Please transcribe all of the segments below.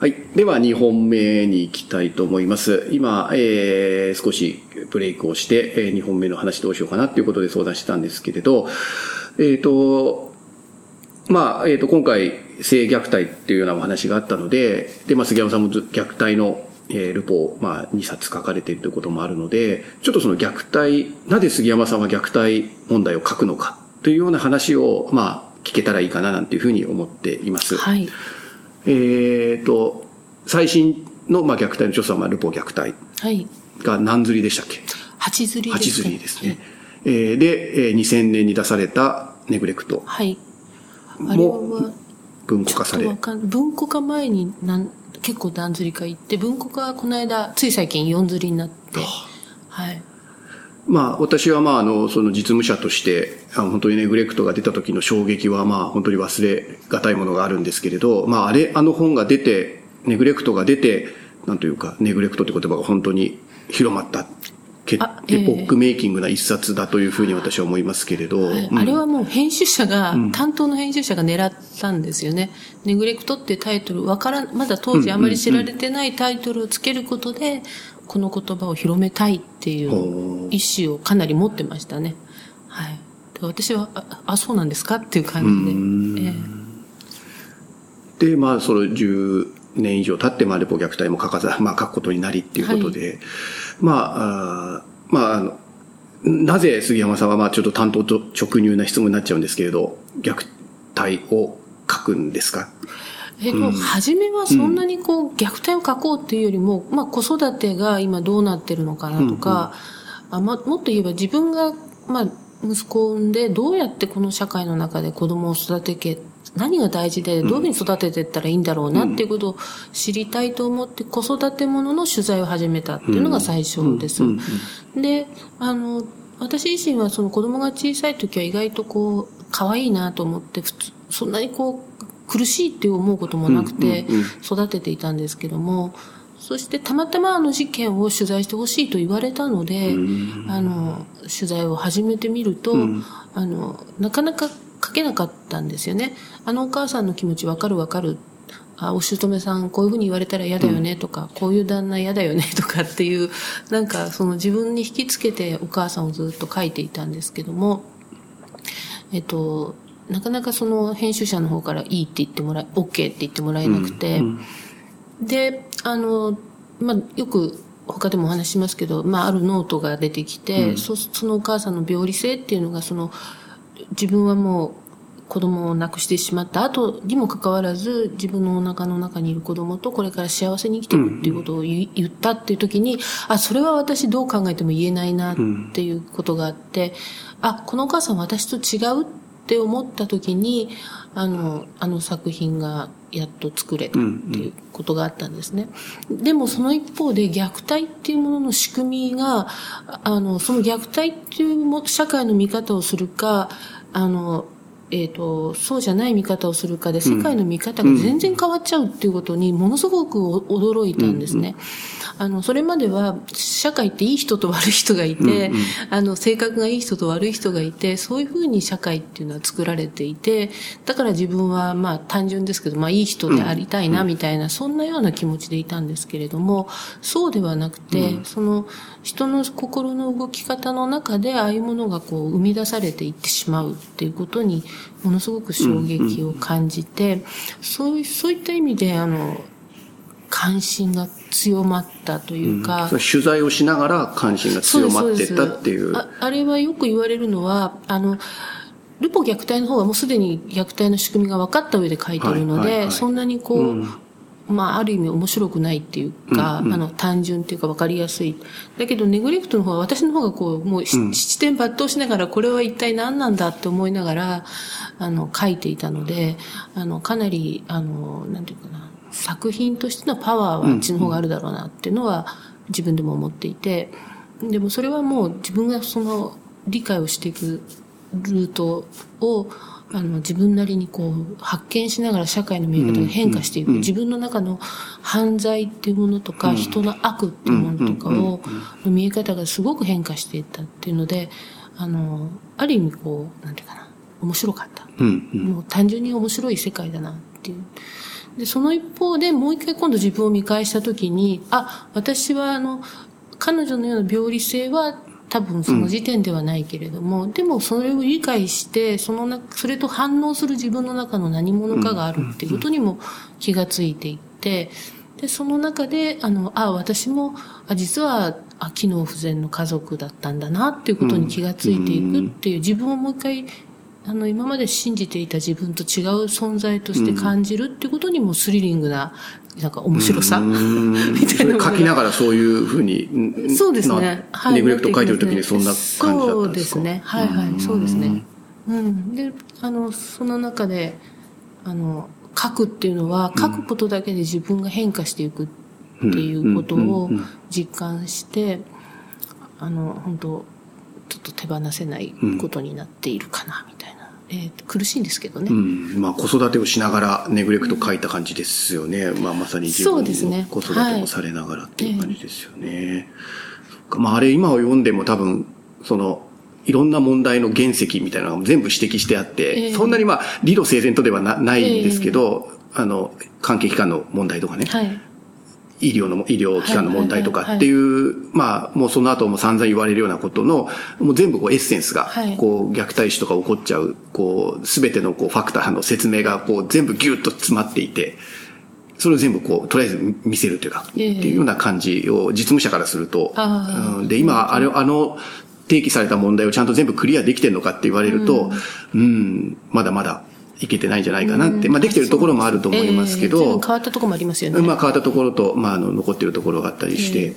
はい。では、2本目に行きたいと思います。今、えー、少しブレイクをして、えー、2本目の話どうしようかなっていうことで相談したんですけれど、えっ、と、まあ、えっ、と、今回、性虐待っていうようなお話があったので、で、まあ、杉山さんも虐待の、えー、ルポを、まあ、2冊書かれているということもあるので、ちょっとその虐待、なぜ杉山さんは虐待問題を書くのかというような話を、まあ、聞けたらいいかななんていうふうに思っています。はい。えっ、と、最新の、まあ、虐待の調査は、まあ、ルポ虐待はい。が何釣りでしたっけ？八釣りです、ね。りですね。えーで、えー2000年に出されたネグレクトはい。あれもは、文庫化され文庫化前になん結構段釣り化行って、文庫化はこの間、つい最近四釣りになって、はい。まあ、私はまあ、あの、その実務者として、あの本当にネグレクトが出た時の衝撃はまあ、本当に忘れがたいものがあるんですけれど、まあ、あれ、あの本が出て、ネグレクトが出て、なんというか、ネグレクトって言葉が本当に広まった、けあええエポックメイキングな一冊だというふうに私は思いますけれど、うん。あれはもう編集者が、担当の編集者が狙ったんですよね。ネグレクトっていうタイトル、わからん、まだ当時あまり知られてないタイトルをつけることで、この言葉を広めたいっていう意思をかなり持ってましたね。はい。で私は、あ、あそうなんですかっていう感じで。ええ。で、まあ、その10年以上経って、まあ、レポ虐待も書かざ、まあ、書くことになりっていうことで、まあ、あーまあ、あの、なぜ杉山さんは、まあ、ちょっと担当と直入な質問になっちゃうんですけれど、虐待を書くんですか？えっと、初めはそんなにこう、虐待を書こうっていうよりも、まあ子育てが今どうなってるのかなとか、あま、もっと言えば自分が、まあ、息子を産んで、どうやってこの社会の中で子供を育てけ、何が大事で、どういうふうに育てていったらいいんだろうなっていうことを知りたいと思って、子育てものの取材を始めたっていうのが最初です。で、あの、私自身はその子供が小さい時は意外とこう、可愛いなと思って、普通、そんなにこう、苦しいって思うこともなくて、育てていたんですけども、そしてたまたまあの事件を取材してほしいと言われたので、あの、取材を始めてみると、あの、なかなか書けなかったんですよね。あのお母さんの気持ちわかるわかる。あ、お姑さんこういうふうに言われたら嫌だよねとか、こういう旦那嫌だよね とかっていう、なんかその自分に引きつけてお母さんをずっと書いていたんですけども、えっと、なかなかその編集者の方からいいって言ってもらえ、OK って言ってもらえなくて、で、あの、まあ、よく他でもお話ししますけど、まあ、あるノートが出てきて、そそのお母さんの病理性っていうのが、その、自分はもう子供を亡くしてしまった後にもかかわらず、自分のお腹の中にいる子供とこれから幸せに生きていくっていうことを言,、言ったっていう時に、あ、それは私どう考えても言えないなっていうことがあって、あ、このお母さん私と違うって思った時に、あの、あの作品がやっと作れたっていうことがあったんですね。でもその一方で虐待っていうものの仕組みが、あの、その虐待っていうも社会の見方をするか、あの、えっ、と、そうじゃない見方をするかで、世界の見方が全然変わっちゃうっていうことに、ものすごく驚いたんですね。あの、それまでは、社会っていい人と悪い人がいて、あの、性格がいい人と悪い人がいて、そういうふうに社会っていうのは作られていて、だから自分は、まあ、単純ですけど、まあ、いい人でありたいな、みたいな、そんなような気持ちでいたんですけれども、そうではなくて、その、人の心の動き方の中で、ああいうものがこう、生み出されていってしまうっていうことに、ものすごく衝撃を感じて、そういう、そういった意味で、あの、関心が強まったというか、その取材をしながら関心が強まっていったっていう。ああれはよく言われるのは、あの、ルポ虐待の方はもうすでに虐待の仕組みが分かった上で書いてるので、はいはいはいそんなにこう、まあ、ある意味面白くないっていうか、あの、単純っていうか分かりやすい。だけど、ネグレクトの方は私の方がこう、もう、七点抜刀しながら、これは一体何なんだって思いながら、あの、書いていたので、あの、かなり、あの、なんていうかな、作品としてのパワーはあっちの方があるだろうなっていうのは、自分でも思っていて、でもそれはもう自分がその理解をしていくルートをあの自分なりにこう発見しながら社会の見え方が変化していく、自分の中の犯罪っていうものとか、人の悪っていうものとかを、の見え方がすごく変化していったっていうのであのある意味こうなんていうかな。面白かった、もう単純に面白い世界だなっていう。で、その一方でもう一回今度自分を見返したときに、あ、私はあの、彼女のような病理性は多分その時点ではないけれども、うん、でもそれを理解して、そのな、それと反応する自分の中の何者かがあるっていうことにも気がついていって、で、その中で、あの、あ、私も、あ、実は、あ、機能不全の家族だったんだなっていうことに気がついていくっていう、自分をもう一回あの、今まで信じていた自分と違う存在として感じるっていうことにもスリリングな、なんか面白さ？みたいな。書きながらそういうふうに。そうですね。はい。ネグレクト書いてる時にそんな感じだったんですか？そうですね。はいはい。そうですね。うん。で、あの、その中で、あの、書くっていうのは、書くことだけで自分が変化していくっていうことを実感して、あの、本当ちょっと手放せないことになっているかな、みたいな。えー、苦しいんですけどね。うん。まあ、子育てをしながらネグレクト書いた感じですよね。まあ、まさに自分の子育てもされながらっていう感じですよね。はい、まあ、あれ今を読んでも多分、その、いろんな問題の原石みたいなのが全部指摘してあって、えー、そんなにまあ、理路整然とではなないんですけど、えー、あの、関係機関の問題とかね。はい。医療の、医療機関の問題とかっていう、まあ、もうその後も散々言われるようなことの、もう全部こうエッセンスが、こう虐待死とか起こっちゃう、こう、すべてのこうファクターの説明がこう全部ギュッと詰まっていて、それを全部こう、とりあえず見せるというか、っていうような感じを実務者からすると、で、今、あれ、あの、提起された問題をちゃんと全部クリアできてるのかって言われると、うん、まだまだいけてないんじゃないかなって、まあできてるところもあると思いますけど、えー、変わったところもありますよね。まあ変わったところと、まああの、残ってるところがあったりして、えー、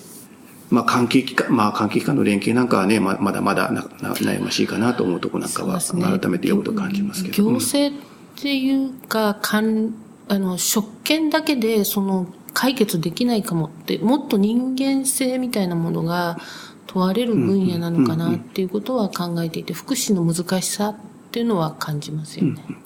まあ関係機関、まあ関係機関の連携なんかはね、ままだまだなな悩ましいかなと思うところなんかは、ね、改めて読むと感じますけど。行政っていうか、かん、あの、職権だけでその解決できないかもって、もっと人間性みたいなものが問われる分野なのかなっていうことは考えていて、福祉の難しさっっていうのは感じますよね。うん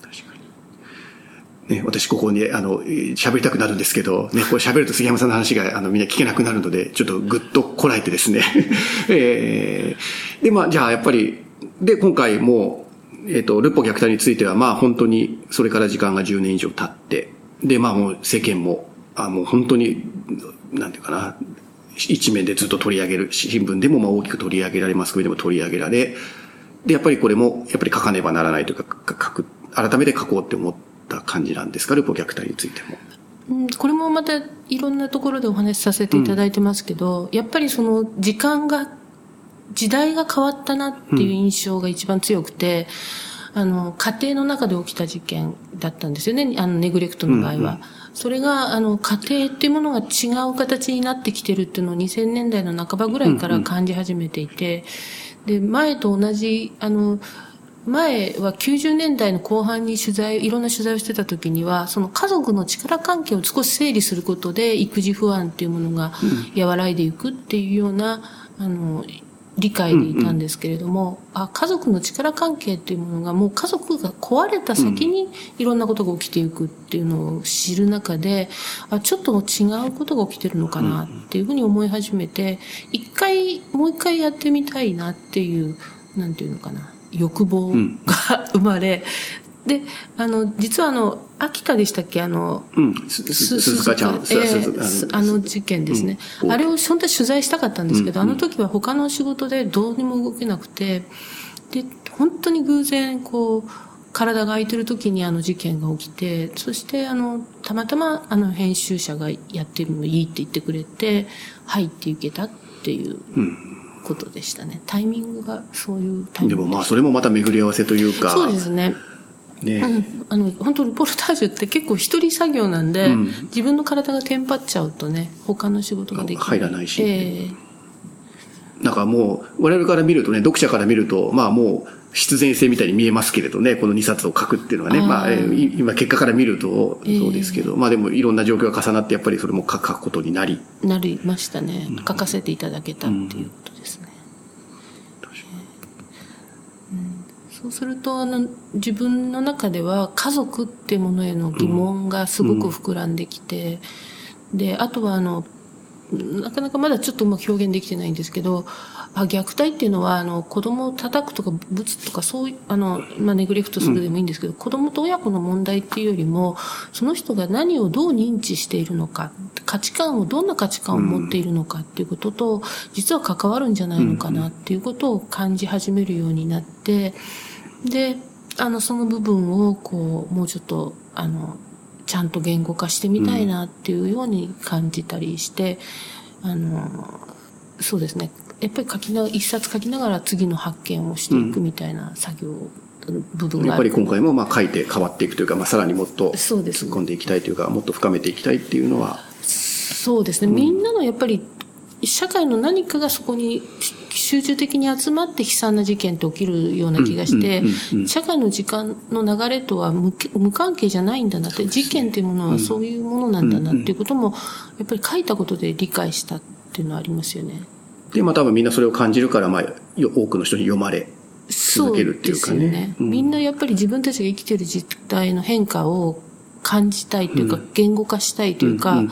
ね、私ここに、あの、喋りたくなるんですけど、ね、これ喋ると杉山さんの話が、あの、みんな聞けなくなるので、ちょっとぐっとこらえてですね。えー、で、まあ、じゃあ、やっぱり、で、今回も、えっ、ー、と、ルポ虐待については、まあ、本当に、それから時間が10年以上経って、で、まあ、もう世間も、あもう本当に、なんていうかな、一面でずっと取り上げる、新聞でもまあ大きく取り上げられ、マスコミでも取り上げられ、で、やっぱりこれも、やっぱり書かねばならないというか、書く、改めて書こうって思った感じなんですか、ルポ虐待についても。うん、これもまたいろんなところでお話しさせていただいてますけど、うん、やっぱりその時間が、時代が変わったなっていう印象が一番強くて、うん、あの、家庭の中で起きた事件だったんですよね、あの、ネグレクトの場合は。うんうん、それが、あの、家庭っていうものが違う形になってきてるっていうのを2000年代の半ばぐらいから感じ始めていて、で、前と同じ、あの、前は90年代の後半に取材、いろんな取材をしてた時には、その家族の力関係を少し整理することで、育児不安っていうものが和らいでいくっていうような、あの、理解でいたんですけれども、うんうん、あ、家族の力関係っていうものがもう家族が壊れた先にいろんなことが起きていくっていうのを知る中で、あ、ちょっと違うことが起きてるのかなっていうふうに思い始めて、一回、もう一回やってみたいなっていう、なんていうのかな。欲望が生まれ、うん、で、あの、実はあの、秋田でしたっけ？あの、うん、鈴鹿ちゃん、えー、あの事件ですね。うん、あれを本当は取材したかったんですけど、うん、あの時は他の仕事でどうにも動けなくて、で、本当に偶然、こう、体が空いてる時にあの事件が起きて、そしてあの、たまたまあの編集者がやってもいいって言ってくれて、入っていけたっていう。うんことでしたね。タイミングがそういうタイミングで。でもまあそれもまた巡り合わせというか。そうですね。ね、うん、あの本当ルポルタージュって結構一人作業なんで、うん、自分の体がテンパっちゃうとね他の仕事ができない。入らないし、えー、なんかもう我々から見るとね読者から見るとまあもう必然性みたいに見えますけれどねこの2冊を書くっていうのはね。まあ、えー、今結果から見るとそうですけど、えー、まあでもいろんな状況が重なってやっぱりそれも書くことになり。なりましたね。書かせていただけたっていうことそうするとあの自分の中では家族ってものへの疑問がすごく膨らんできて、うん、であとはあのなかなかまだちょっとうまく表現できてないんですけど、あ虐待っていうのは、あの、子供を叩くとか、ぶつとか、そういう、あの、まあ、ネグレクトするでもいいんですけど、うん、子供と親子の問題っていうよりも、その人が何をどう認知しているのか、価値観を、どんな価値観を持っているのかっていうことと、実は関わるんじゃないのかなっていうことを感じ始めるようになって、で、あの、その部分を、こう、もうちょっと、あの、ちゃんと言語化してみたいなっていうように感じたりして、あの、そうですね。やっぱり書きな、一冊書きながら次の発見をしていくみたいな作業、部分がやっぱり今回もまあ書いて変わっていくというか、まあ、さらにもっと突っ込んでいきたいというか、もっと深めていきたいっていうのは。そうですね。みんなのやっぱり、社会の何かがそこに集中的に集まって悲惨な事件って起きるような気がして、社会の時間の流れとは無関係じゃないんだなって、事件っていうものはそういうものなんだなっていうことも、やっぱり書いたことで理解したっていうのはありますよね。で、まあ多分みんなそれを感じるから、まあ、多くの人に読まれ続けるっていうかね。そうですね、うん、みんなやっぱり自分たちが生きてる実態の変化を感じたいというか、うん、言語化したいというか、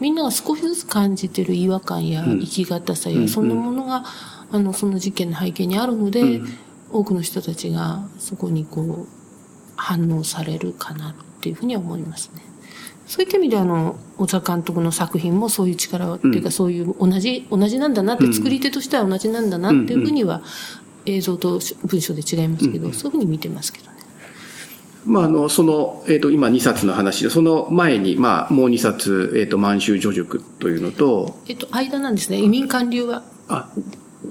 みんなが少しずつ感じてる違和感や生き方さや、そんなものが、あの、その事件の背景にあるので、多くの人たちがそこにこう、反応されるかなっていうふうには思いますね。そういった意味であの、小田監督の作品もそういう力っていうか、そういう同じ、同じなんだなって、作り手としては同じなんだなっていうふうには、映像と文章で違いますけど、そういうふうに見てますけどね。まあ、あの、その、えっ、ー、と、今2冊の話で、その前に、まあ、もう2冊、えっ、ー、と、満州女塾というのと、えっ、と、間なんですね。移民官流は。あ、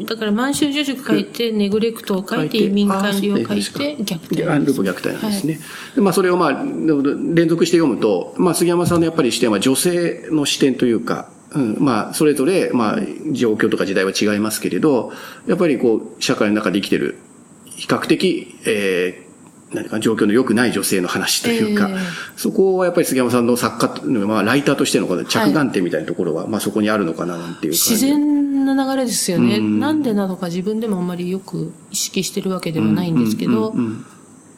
だから満州女塾書いて、ネグレクトを書いて、移民管理を書いて、虐待。ルポ虐待なんですね。はい、まあそれをまあ、連続して読むと、まあ杉山さんのやっぱり視点は女性の視点というか、うん、まあ、それぞれ、まあ、状況とか時代は違いますけれど、やっぱりこう、社会の中で生きてる、比較的、えー、何か状況の良くない女性の話というか、えー、そこはやっぱり杉山さんの作家、まあ、ライターとしての着眼点みたいなところは、はい、まあそこにあるのかななんていう。自然な流れですよね。なんでなのか自分でもあんまりよく意識してるわけではないんですけど、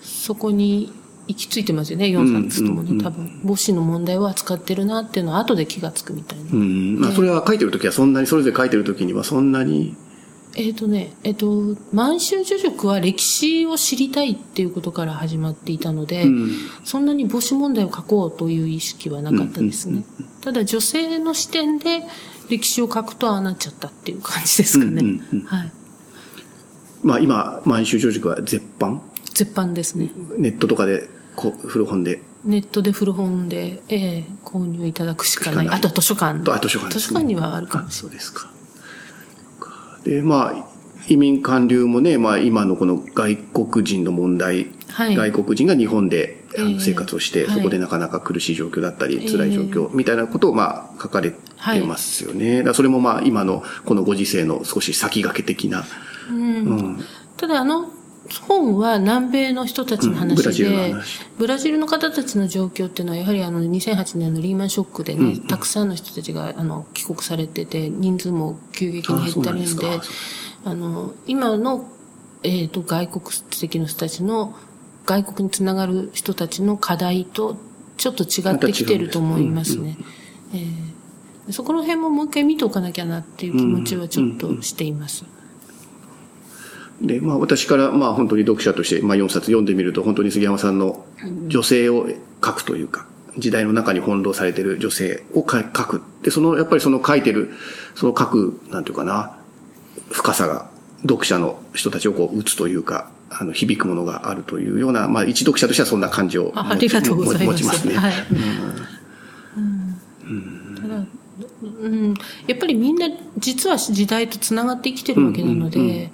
そこに行き着いてますよね、4冊ともね。多分、母子の問題を扱ってるなっていうのは後で気がつくみたいな。うん。まあ、それは書いてるときはそんなに、それぞれ書いてるときにはそんなに。えっ、とね、えっ、ー、と、満州女塾は歴史を知りたいっていうことから始まっていたので、うん、そんなに母子問題を書こうという意識はなかったですね。ただ女性の視点で歴史を書くとああなっちゃったっていう感じですかね。うんうんうん、はい。まあ今、満州女塾は絶版？絶版ですね。ネットとかで、こ古本で。ネットで古本で、ええー、購入いただくしかない。あと図書館。と、あ、図書館、ね、図書館にはあるかもしれない。そうですか。で、まあ、移民韓流もね、まあ今のこの外国人の問題、はい、外国人が日本で生活をして、えー、そこでなかなか苦しい状況だったり、はい、辛い状況みたいなことをまあ書かれてますよね。はい、それもまあ今のこのご時世の少し先駆け的な。うん、うん、ただあの本は南米の人たちの話で、うん、ブラブラジルの方たちの状況っていうのは、やはりあの2008年のリーマンショックでね、うん、たくさんの人たちがあの帰国されてて、人数も急激に減ってるんで、あの、今の、えっ、ー、と、外国籍の人たちの、外国につながる人たちの課題と、ちょっと違ってきてると思いますね。ま、えー、そこの辺ももう一回見ておかなきゃなっていう気持ちはちょっとしています。で、まあ私から、まあ本当に読者として、まあ4冊読んでみると、本当に杉山さんの女性を書くというか、時代の中に翻弄されている女性を書く。で、その、やっぱりその書いてる、その書く、なんていうかな、深さが読者の人たちをこう打つというか、あの、響くものがあるというような、まあ、一読者としてはそんな感じをありがとうございます。持 ちますね。はい。うん、やっぱりみんな実は時代とつながって生きてるわけなので、うんうんうん、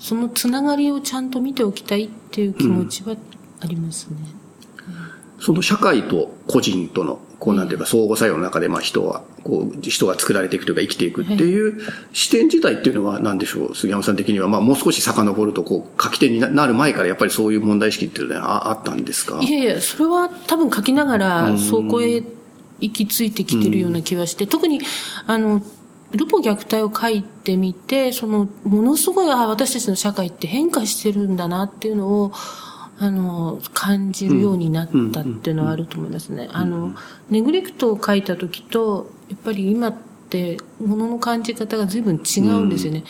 そのつながりをちゃんと見ておきたいっていう気持ちはありますね。うん、その社会と個人とのこうなんていうか相互作用の中でまあ人は、こう、人が作られていくというか生きていくっていう視点自体っていうのは何でしょう？杉山さん的には、まあもう少し遡ると、こう、書き手になる前からやっぱりそういう問題意識っていうのはあったんですか？いやいや、それは多分書きながら、そこへ行き着いてきてるような気はして、特に、あの、ルポ虐待を書いてみて、その、ものすごい、あ私たちの社会って変化してるんだなっていうのを、あの、感じるようになったっていうのはあると思いますね。あの、ネグレクトを書いた時と、やっぱり今って物の感じ方が随分違うんですよね。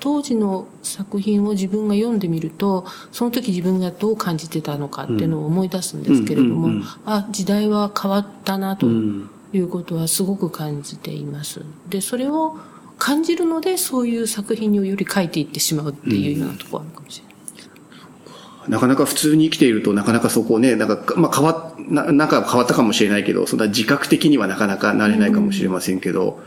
当時の作品を自分が読んでみると、その時自分がどう感じてたのかっていうのを思い出すんですけれども、あ、時代は変わったなということはすごく感じています。で、それを感じるので、そういう作品をより書いていってしまうっていうようなところあるかもしれない。なかなか普通に生きているとなかなかそこをね、なんか、まあ変わっ、ななんか変わったかもしれないけど、そんな自覚的にはなかなかなれないかもしれませんけど、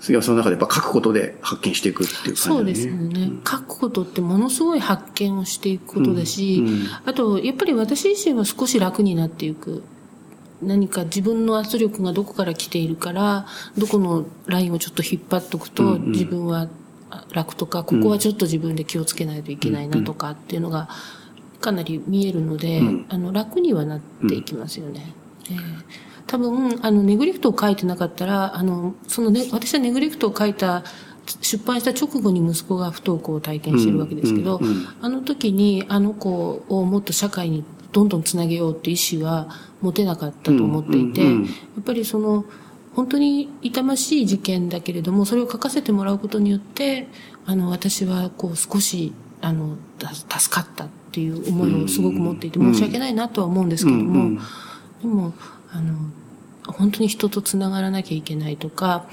杉山さんの中でやっぱ書くことで発見していくっていう感じそうですよね、書くことってものすごい発見をしていくことだし、あと、やっぱり私自身は少し楽になっていく。何か自分の圧力がどこから来ているから、どこのラインをちょっと引っ張っとくと、自分は楽とか、ここはちょっと自分で気をつけないといけないなとかっていうのが、かなり見えるので、あの、楽にはなっていきますよね。えー多分、あの、ネグリフトを書いてなかったら、あの、そのね、私はネグリフトを書いた、出版した直後に息子が不登校を体験してるわけですけど、あの時にあの子をもっと社会にどんどんつなげようって意思は持てなかったと思っていて、やっぱりその、本当に痛ましい事件だけれども、それを書かせてもらうことによって、あの、私はこう少し、あの、助かったっていう思いをすごく持っていて、申し訳ないなとは思うんですけども、でも、あの、本当に人と繋がらなきゃいけないとか、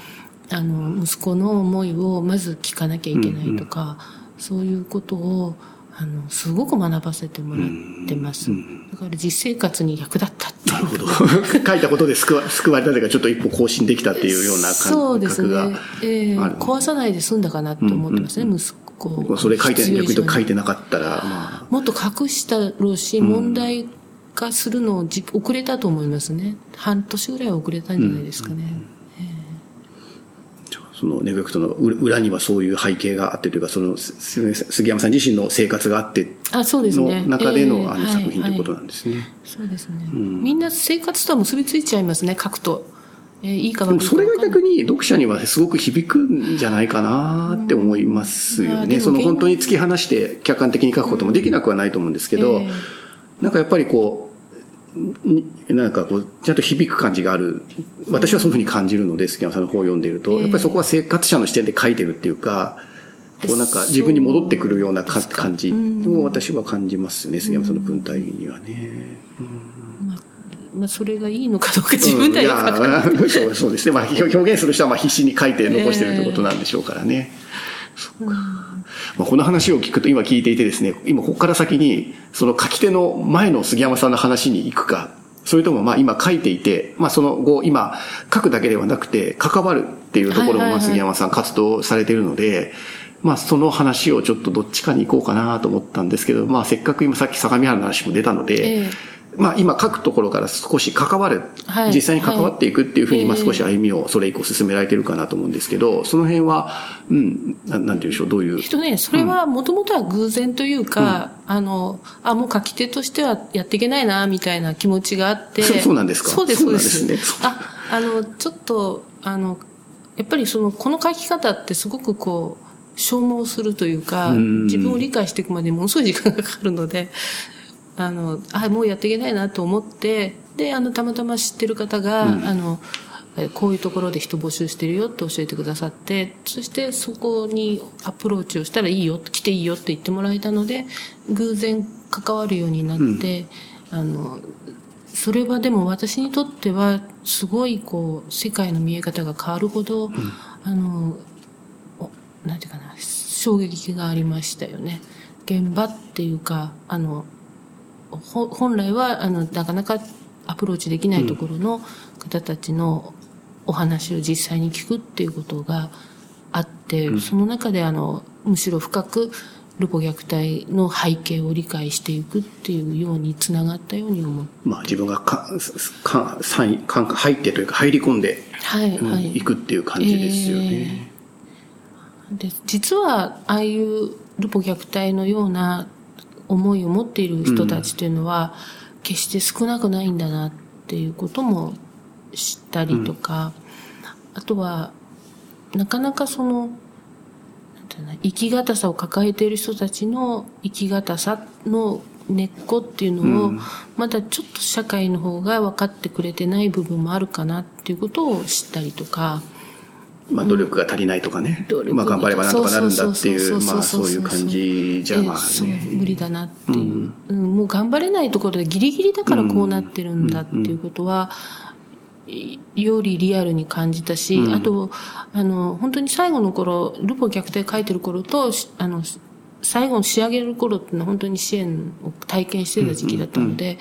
あの、息子の思いをまず聞かなきゃいけないとか、そういうことを、あの、すごく学ばせてもらってます。だから実生活に役立ったっていうなるほど。書いたことで救わ救われたというか、ちょっと一歩更新できたっていうようなそうですね感覚が。。ええある壊さないで済んだかなと思ってますね、息子。それ書いて、逆に書いてなかったら、まあ、もっと隠したろうし、問題化するのをじ遅れたと思いますね。半年ぐらい遅れたんじゃないですかね。そのネグレクトの裏にはそういう背景があってというか、そのす杉山さん自身の生活があって。の中でええのあのはい作品ということはなんですね。そうですね。みんな生活とは結びついちゃいますね、書くと。えーいいかで悪いかもそれが逆に読者にはすごく響くんじゃないかなって思いますよね。うんその本当に突き放して客観的に書くこともできなくはないと思うんですけど、ええなんかやっぱりこう、になんかこう、ちゃんと響く感じがある。私はそういうふうに感じるので、杉山さんの本を読んでいると、やっぱりそこは生活者の視点で書いてるっていうか、こうなんか自分に戻ってくるようなか感じ。を私は感じますね、杉山さんの文体にはね。まあ、それがいいのかどうか自分ではよくわかんそうそうですね。まあ、表表現する人はまあ必死に書いて残してるってことなんでしょうからね。そっかまあ、この話を聞くと、今聞いていてですね、今ここから先に、その書き手の前の杉山さんの話に行くか、それともまあ今書いていて、まあその後、今書くだけではなくて、関わるっていうところも杉山さん活動されているので、まあその話をちょっとどっちかに行こうかなと思ったんですけど、まあせっかく今さっき相模原の話も出たので、えまあ今書くところから少し関わる、はい。実際に関わっていくっていうふうに、はい。まあ少し歩みをそれ以降進められてるかなと思うんですけど、その辺は、うん、ななんていうんでしょう、どういう？え。っとね、それはもともとは偶然というか、あの、あ、もう書き手としてはやっていけないな、みたいな気持ちがあって。そ うそうなんですか？そうです、そうです。ですね。あ、あの、ちょっと、あの、やっぱりその、この書き方ってすごくこう、消耗するというか、ん。自分を理解していくまでものすごい時間がかかるので、あの、あ、もうやっていけないなと思って、で、あの、たまたま知ってる方が、あの、えこういうところで人募集してるよって教えてくださって、そしてそこにアプローチをしたらいいよ、来ていいよって言ってもらえたので、偶然関わるようになって、あの、それはでも私にとっては、すごいこう、世界の見え方が変わるほど、あの、おなんていうかな、衝撃がありましたよね。現場っていうか、あの、ほ本来は、あの、なかなかアプローチできないところの方たちのお話を実際に聞くっていうことがあって、その中であの、むしろ深くルポ虐待の背景を理解していくっていうようにつながったように思う。まあ自分がか、か、さいか入ってというか入り込んで、はい、うんはい。いくっていう感じですよね。で実はああいうルポ虐待のような思いを持っている人たちというのは、決して少なくないんだなっていうことも知ったりとか、あとはなかなかその生きがたさを抱えている人たちの生きがたさの根っこっていうのを、まだちょっと社会の方が分かってくれてない部分もあるかなっていうことを知ったりとか、まあ、努力が足りないとかね、努力まあ、頑張ればなんとかなるんだっていう、まあ、そういう感じじゃ、まあえそうね。無理だなっていう、うん。もう頑張れないところでギリギリだからこうなってるんだっていうことは、いよりリアルに感じたし、あと、あの、本当に最後の頃、ルポ虐待書いてる頃と、しあの、最後の仕上げる頃っていうのは本当に支援を体験してた時期だったので、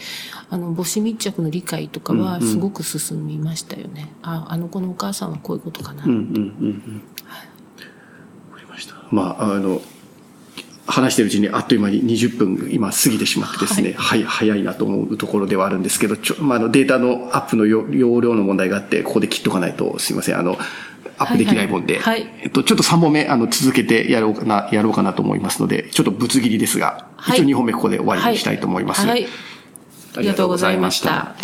あの、母子密着の理解とかはすごく進みましたよね。あ、あの子のお母さんはこういうことかな。うんうんうんうん。わかりました。まあ、あの、話してるうちにあっという間に20分今過ぎてしまってですね、はい、早いなと思うところではあるんですけど、ちょ、まあ、あのデータのアップの容容量の問題があって、ここで切っとかないとすいません。あの、アップできないもんで、はいはいえっと、ちょっと3本目、あの、続けてやろうかな、やろうかなと思いますので、ちょっとぶつ切りですが、はい一応2本目ここで終わりにしたいと思います。はい。ありがとうございました。